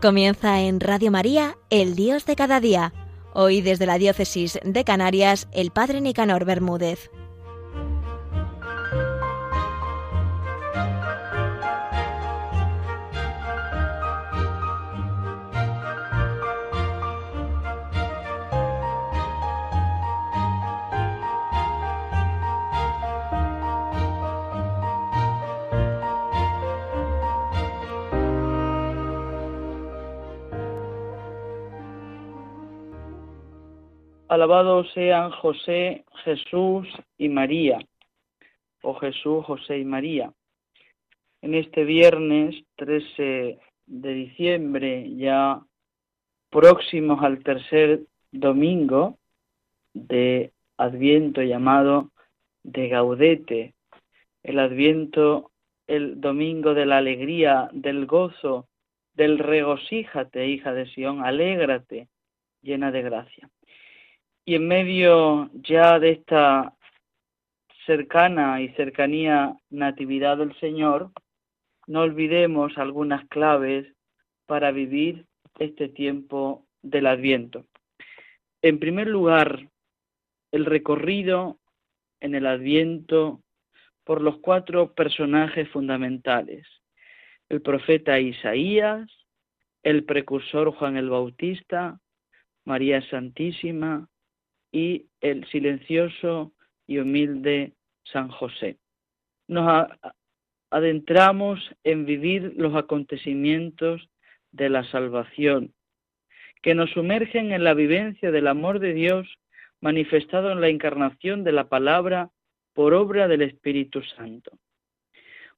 Comienza en Radio María, El Dios de cada día. Hoy desde la Diócesis de Canarias, el Padre Nicanor Bermúdez. Alabados sean José, Jesús y María, o Jesús, José y María. En este viernes 13 de diciembre, ya próximos al tercer domingo de Adviento llamado de Gaudete, el Adviento, el domingo de la alegría, del gozo, del regocíjate, hija de Sión, alégrate, llena de gracia. Y en medio ya de esta cercana y cercanía natividad del Señor, no olvidemos algunas claves para vivir este tiempo del Adviento. En primer lugar, el recorrido en el Adviento por los cuatro personajes fundamentales. El profeta Isaías, el precursor Juan el Bautista, María Santísima y el silencioso y humilde San José. Nos adentramos en vivir los acontecimientos de la salvación, que nos sumergen en la vivencia del amor de Dios manifestado en la encarnación de la palabra por obra del Espíritu Santo.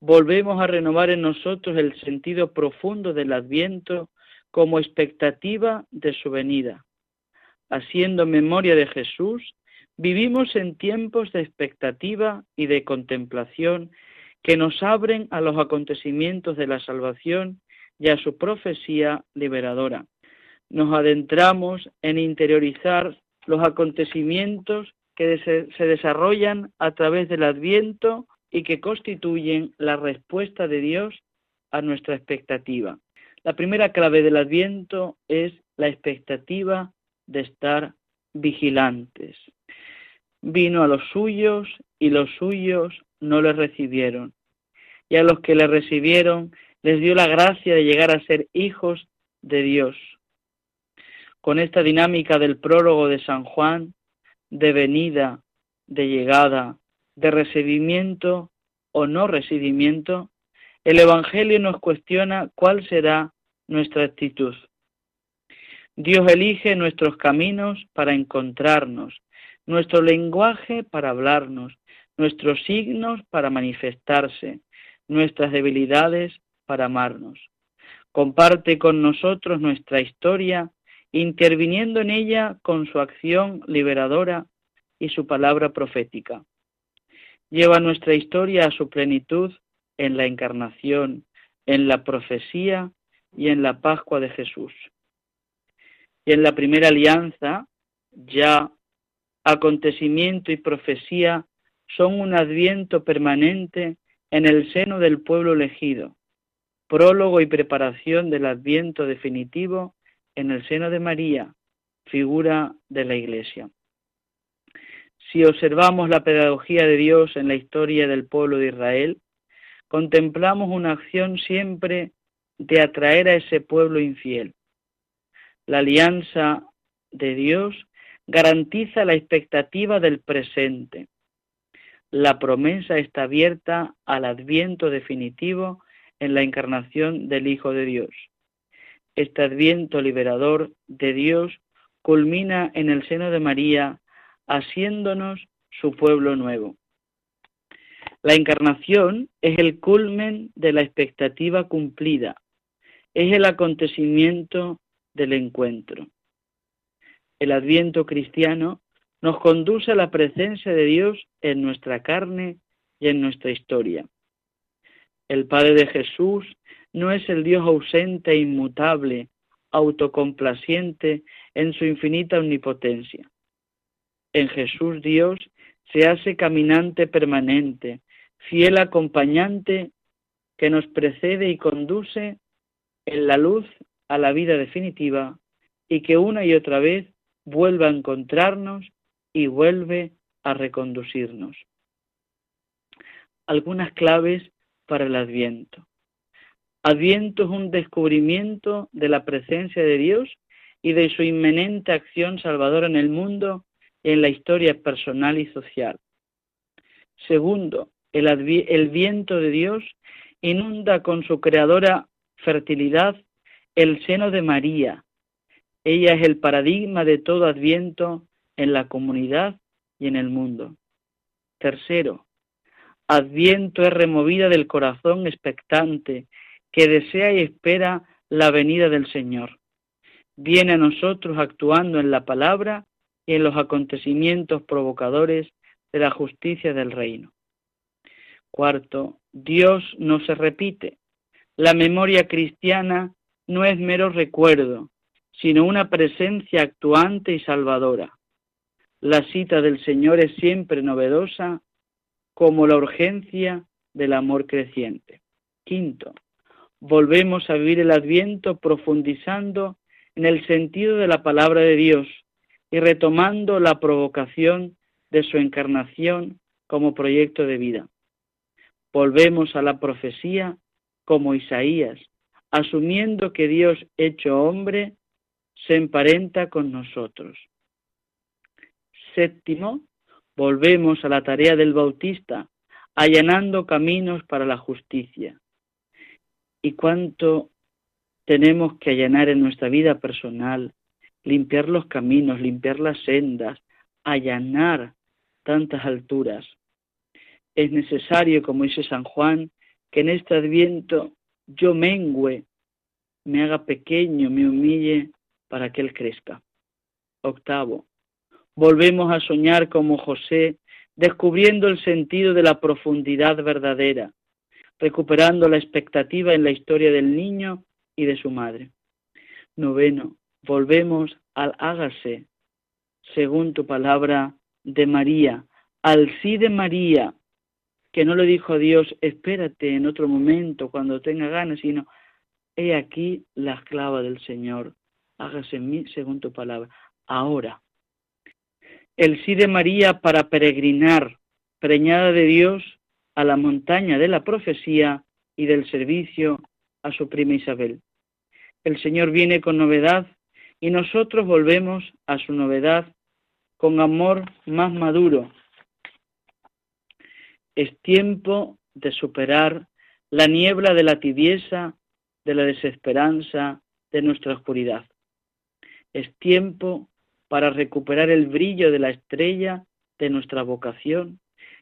Volvemos a renovar en nosotros el sentido profundo del adviento como expectativa de su venida haciendo memoria de Jesús, vivimos en tiempos de expectativa y de contemplación que nos abren a los acontecimientos de la salvación y a su profecía liberadora. Nos adentramos en interiorizar los acontecimientos que se desarrollan a través del adviento y que constituyen la respuesta de Dios a nuestra expectativa. La primera clave del adviento es la expectativa de estar vigilantes. Vino a los suyos y los suyos no le recibieron. Y a los que le recibieron les dio la gracia de llegar a ser hijos de Dios. Con esta dinámica del prólogo de San Juan, de venida, de llegada, de recibimiento o no recibimiento, el Evangelio nos cuestiona cuál será nuestra actitud. Dios elige nuestros caminos para encontrarnos, nuestro lenguaje para hablarnos, nuestros signos para manifestarse, nuestras debilidades para amarnos. Comparte con nosotros nuestra historia, interviniendo en ella con su acción liberadora y su palabra profética. Lleva nuestra historia a su plenitud en la encarnación, en la profecía y en la Pascua de Jesús. Y en la primera alianza, ya acontecimiento y profecía son un adviento permanente en el seno del pueblo elegido, prólogo y preparación del adviento definitivo en el seno de María, figura de la Iglesia. Si observamos la pedagogía de Dios en la historia del pueblo de Israel, contemplamos una acción siempre de atraer a ese pueblo infiel, la alianza de Dios garantiza la expectativa del presente. La promesa está abierta al adviento definitivo en la encarnación del Hijo de Dios. Este adviento liberador de Dios culmina en el seno de María, haciéndonos su pueblo nuevo. La encarnación es el culmen de la expectativa cumplida, es el acontecimiento del encuentro. El adviento cristiano nos conduce a la presencia de Dios en nuestra carne y en nuestra historia. El Padre de Jesús no es el Dios ausente e inmutable, autocomplaciente en su infinita omnipotencia. En Jesús Dios se hace caminante permanente, fiel acompañante que nos precede y conduce en la luz a la vida definitiva y que una y otra vez vuelva a encontrarnos y vuelve a reconducirnos. Algunas claves para el adviento. Adviento es un descubrimiento de la presencia de Dios y de su inminente acción salvadora en el mundo y en la historia personal y social. Segundo, el, el viento de Dios inunda con su creadora fertilidad el seno de María. Ella es el paradigma de todo adviento en la comunidad y en el mundo. Tercero, adviento es removida del corazón expectante que desea y espera la venida del Señor. Viene a nosotros actuando en la palabra y en los acontecimientos provocadores de la justicia del reino. Cuarto, Dios no se repite. La memoria cristiana no es mero recuerdo, sino una presencia actuante y salvadora. La cita del Señor es siempre novedosa como la urgencia del amor creciente. Quinto, volvemos a vivir el adviento profundizando en el sentido de la palabra de Dios y retomando la provocación de su encarnación como proyecto de vida. Volvemos a la profecía como Isaías, asumiendo que Dios hecho hombre se emparenta con nosotros. Séptimo, volvemos a la tarea del Bautista, allanando caminos para la justicia. ¿Y cuánto tenemos que allanar en nuestra vida personal, limpiar los caminos, limpiar las sendas, allanar tantas alturas? Es necesario, como dice San Juan, que en este adviento yo mengüe, me haga pequeño, me humille para que Él crezca. Octavo, volvemos a soñar como José, descubriendo el sentido de la profundidad verdadera, recuperando la expectativa en la historia del niño y de su madre. Noveno, volvemos al hágase, según tu palabra de María, al sí de María, que no le dijo a Dios, espérate en otro momento cuando tenga ganas, sino, he aquí la esclava del Señor, hágase en mí según tu palabra, ahora. El sí de María para peregrinar, preñada de Dios, a la montaña de la profecía y del servicio a su prima Isabel. El Señor viene con novedad y nosotros volvemos a su novedad con amor más maduro, es tiempo de superar la niebla de la tibieza, de la desesperanza, de nuestra oscuridad. Es tiempo para recuperar el brillo de la estrella de nuestra vocación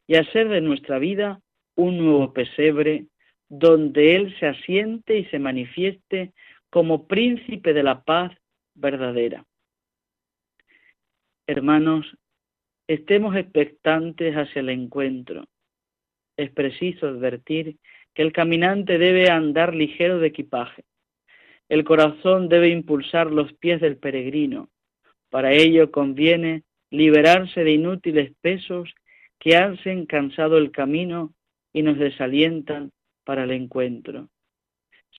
y hacer de nuestra vida un nuevo pesebre donde Él se asiente y se manifieste como príncipe de la paz verdadera. Hermanos, estemos expectantes hacia el encuentro es preciso advertir que el caminante debe andar ligero de equipaje. El corazón debe impulsar los pies del peregrino. Para ello conviene liberarse de inútiles pesos que hacen cansado el camino y nos desalientan para el encuentro.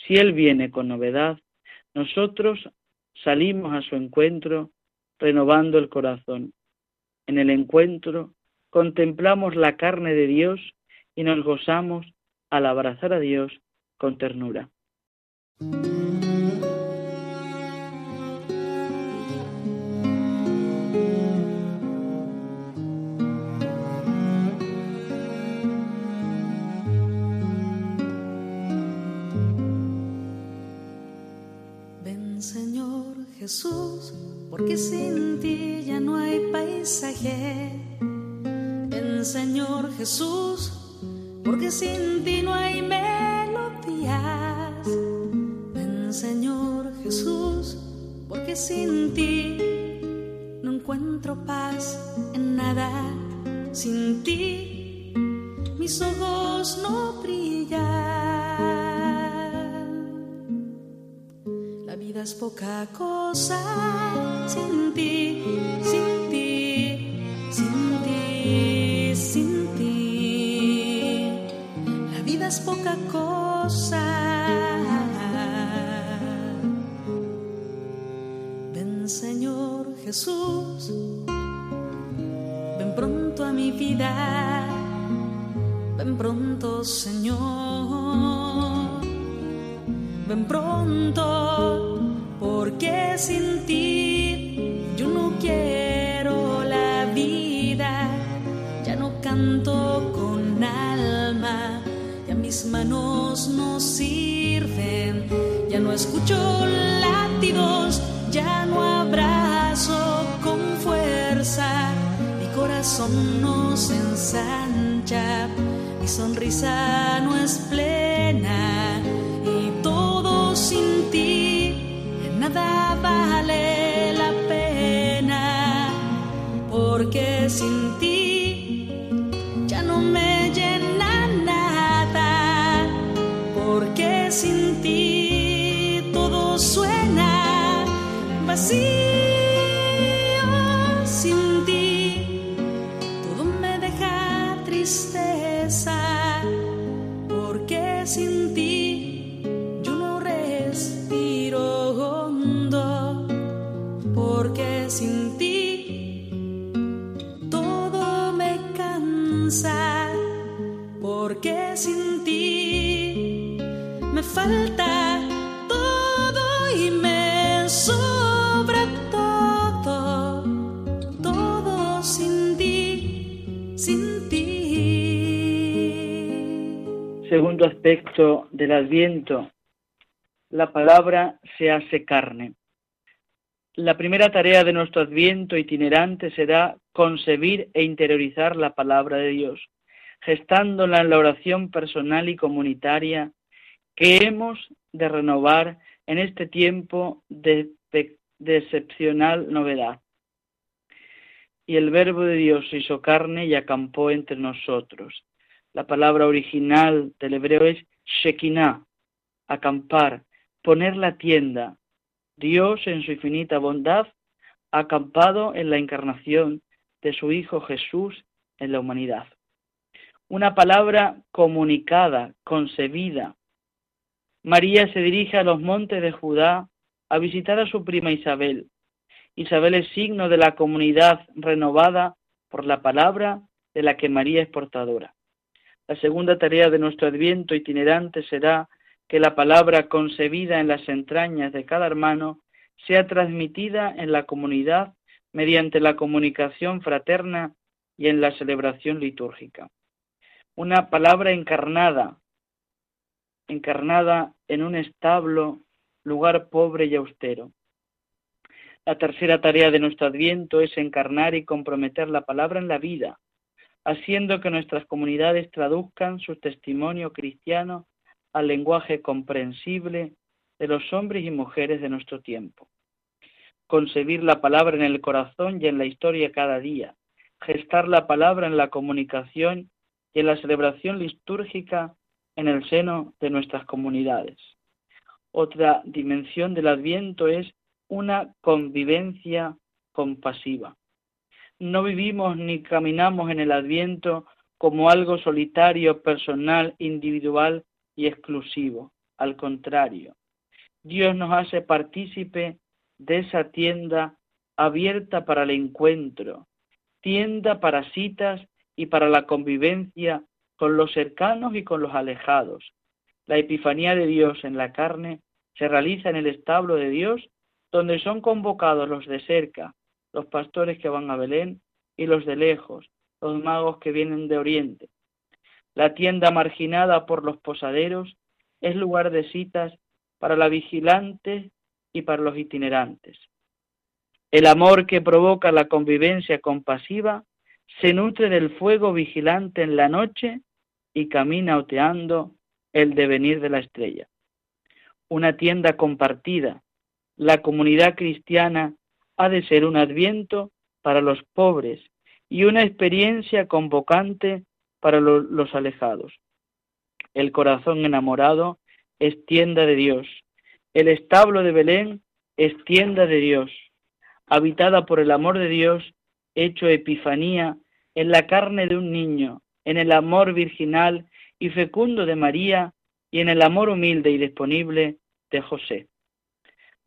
Si Él viene con novedad, nosotros salimos a su encuentro renovando el corazón. En el encuentro contemplamos la carne de Dios y nos gozamos al abrazar a Dios con ternura. Ven Señor Jesús, porque sin ti ya no hay paisaje. Ven Señor Jesús porque sin ti no hay melodías. Ven Señor Jesús, porque sin ti no encuentro paz en nada. Sin ti mis ojos no brillan. La vida es poca cosa sin ti, sin ti, vida es poca cosa. Ven Señor Jesús, ven pronto a mi vida, ven pronto Señor, ven pronto, porque sin ti yo no quiero la vida, ya no canto manos no sirven, ya no escucho latidos, ya no abrazo con fuerza, mi corazón no se ensancha, mi sonrisa no es plena. Y todo sin ti nada vale Aspecto del Adviento, la palabra se hace carne. La primera tarea de nuestro Adviento itinerante será concebir e interiorizar la palabra de Dios, gestándola en la oración personal y comunitaria que hemos de renovar en este tiempo de, de excepcional novedad. Y el Verbo de Dios se hizo carne y acampó entre nosotros. La palabra original del hebreo es Shekinah, acampar, poner la tienda. Dios, en su infinita bondad, ha acampado en la encarnación de su Hijo Jesús en la humanidad. Una palabra comunicada, concebida. María se dirige a los montes de Judá a visitar a su prima Isabel. Isabel es signo de la comunidad renovada por la palabra de la que María es portadora. La segunda tarea de nuestro adviento itinerante será que la palabra concebida en las entrañas de cada hermano sea transmitida en la comunidad mediante la comunicación fraterna y en la celebración litúrgica. Una palabra encarnada, encarnada en un establo, lugar pobre y austero. La tercera tarea de nuestro adviento es encarnar y comprometer la palabra en la vida, haciendo que nuestras comunidades traduzcan su testimonio cristiano al lenguaje comprensible de los hombres y mujeres de nuestro tiempo. Concebir la palabra en el corazón y en la historia cada día, gestar la palabra en la comunicación y en la celebración litúrgica en el seno de nuestras comunidades. Otra dimensión del adviento es una convivencia compasiva. No vivimos ni caminamos en el adviento como algo solitario, personal, individual y exclusivo. Al contrario, Dios nos hace partícipe de esa tienda abierta para el encuentro, tienda para citas y para la convivencia con los cercanos y con los alejados. La epifanía de Dios en la carne se realiza en el establo de Dios, donde son convocados los de cerca, los pastores que van a Belén y los de lejos, los magos que vienen de Oriente. La tienda marginada por los posaderos es lugar de citas para la vigilante y para los itinerantes. El amor que provoca la convivencia compasiva se nutre del fuego vigilante en la noche y camina oteando el devenir de la estrella. Una tienda compartida, la comunidad cristiana ha de ser un adviento para los pobres y una experiencia convocante para lo, los alejados. El corazón enamorado es tienda de Dios. El establo de Belén es tienda de Dios, habitada por el amor de Dios, hecho epifanía en la carne de un niño, en el amor virginal y fecundo de María y en el amor humilde y disponible de José.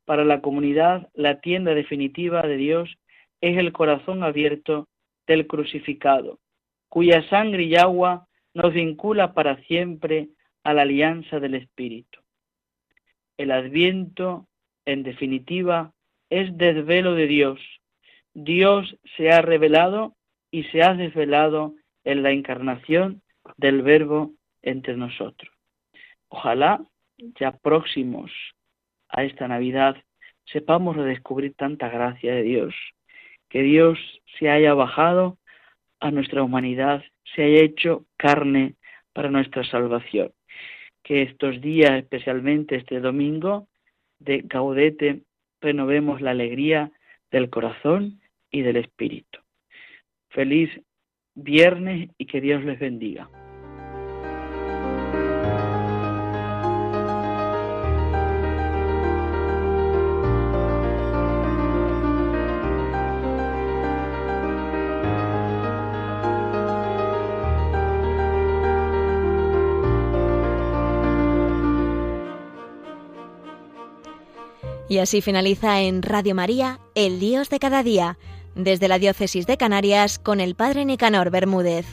Para la comunidad, la tienda definitiva de Dios es el corazón abierto del crucificado, cuya sangre y agua nos vincula para siempre a la alianza del Espíritu. El adviento, en definitiva, es desvelo de Dios. Dios se ha revelado y se ha desvelado en la encarnación del Verbo entre nosotros. Ojalá ya próximos a esta Navidad sepamos redescubrir tanta gracia de Dios, que Dios se haya bajado a nuestra humanidad, se haya hecho carne para nuestra salvación. Que estos días, especialmente este domingo de Gaudete, renovemos la alegría del corazón y del espíritu. Feliz viernes y que Dios les bendiga. Y así finaliza en Radio María, El Dios de cada día, desde la Diócesis de Canarias con el Padre Nicanor Bermúdez.